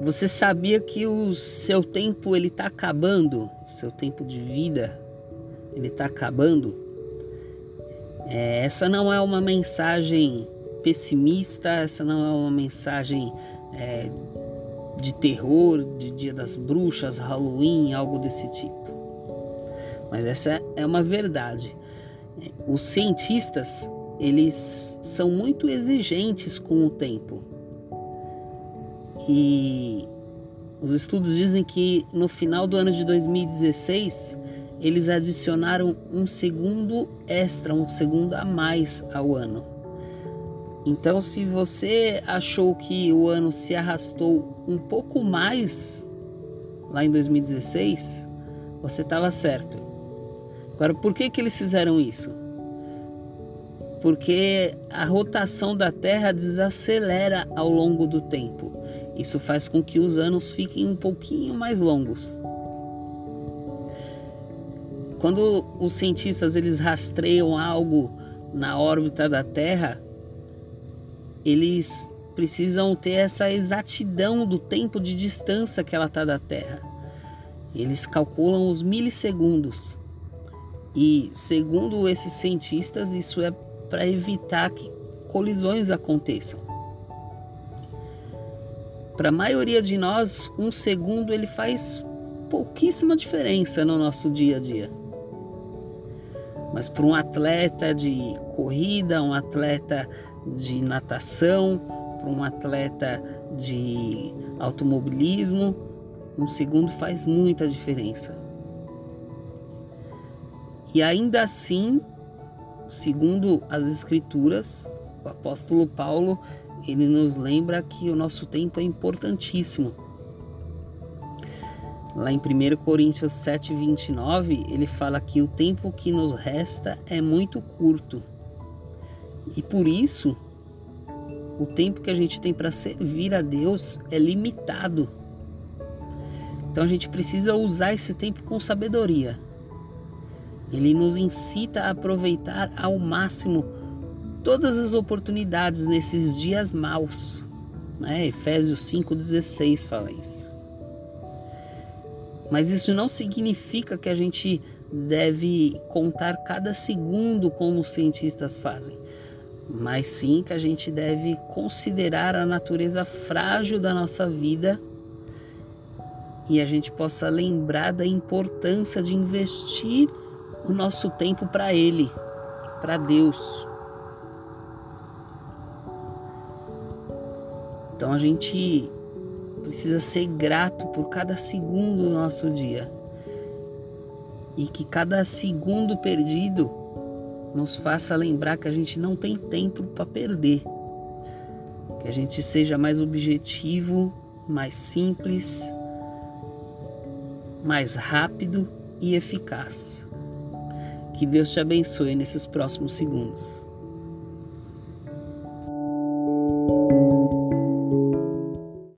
Você sabia que o seu tempo ele está acabando? Seu tempo de vida ele está acabando? É, essa não é uma mensagem pessimista, essa não é uma mensagem é, de terror, de Dia das Bruxas, Halloween, algo desse tipo. Mas essa é uma verdade. Os cientistas eles são muito exigentes com o tempo. E os estudos dizem que no final do ano de 2016 eles adicionaram um segundo extra, um segundo a mais ao ano. Então, se você achou que o ano se arrastou um pouco mais lá em 2016, você estava certo. Agora, por que, que eles fizeram isso? Porque a rotação da Terra desacelera ao longo do tempo. Isso faz com que os anos fiquem um pouquinho mais longos. Quando os cientistas eles rastreiam algo na órbita da Terra, eles precisam ter essa exatidão do tempo de distância que ela está da Terra. Eles calculam os milissegundos. E segundo esses cientistas, isso é para evitar que colisões aconteçam. Para a maioria de nós, um segundo ele faz pouquíssima diferença no nosso dia a dia. Mas para um atleta de corrida, um atleta de natação, para um atleta de automobilismo, um segundo faz muita diferença. E ainda assim, segundo as escrituras, o apóstolo Paulo, ele nos lembra que o nosso tempo é importantíssimo. Lá em 1 Coríntios 7:29, ele fala que o tempo que nos resta é muito curto. E por isso, o tempo que a gente tem para servir a Deus é limitado. Então a gente precisa usar esse tempo com sabedoria. Ele nos incita a aproveitar ao máximo todas as oportunidades nesses dias maus. Né? Efésios 5,16 fala isso. Mas isso não significa que a gente deve contar cada segundo como os cientistas fazem, mas sim que a gente deve considerar a natureza frágil da nossa vida e a gente possa lembrar da importância de investir o nosso tempo para Ele, para Deus. Então a gente precisa ser grato por cada segundo do nosso dia. E que cada segundo perdido nos faça lembrar que a gente não tem tempo para perder. Que a gente seja mais objetivo, mais simples, mais rápido e eficaz. Que Deus te abençoe nesses próximos segundos.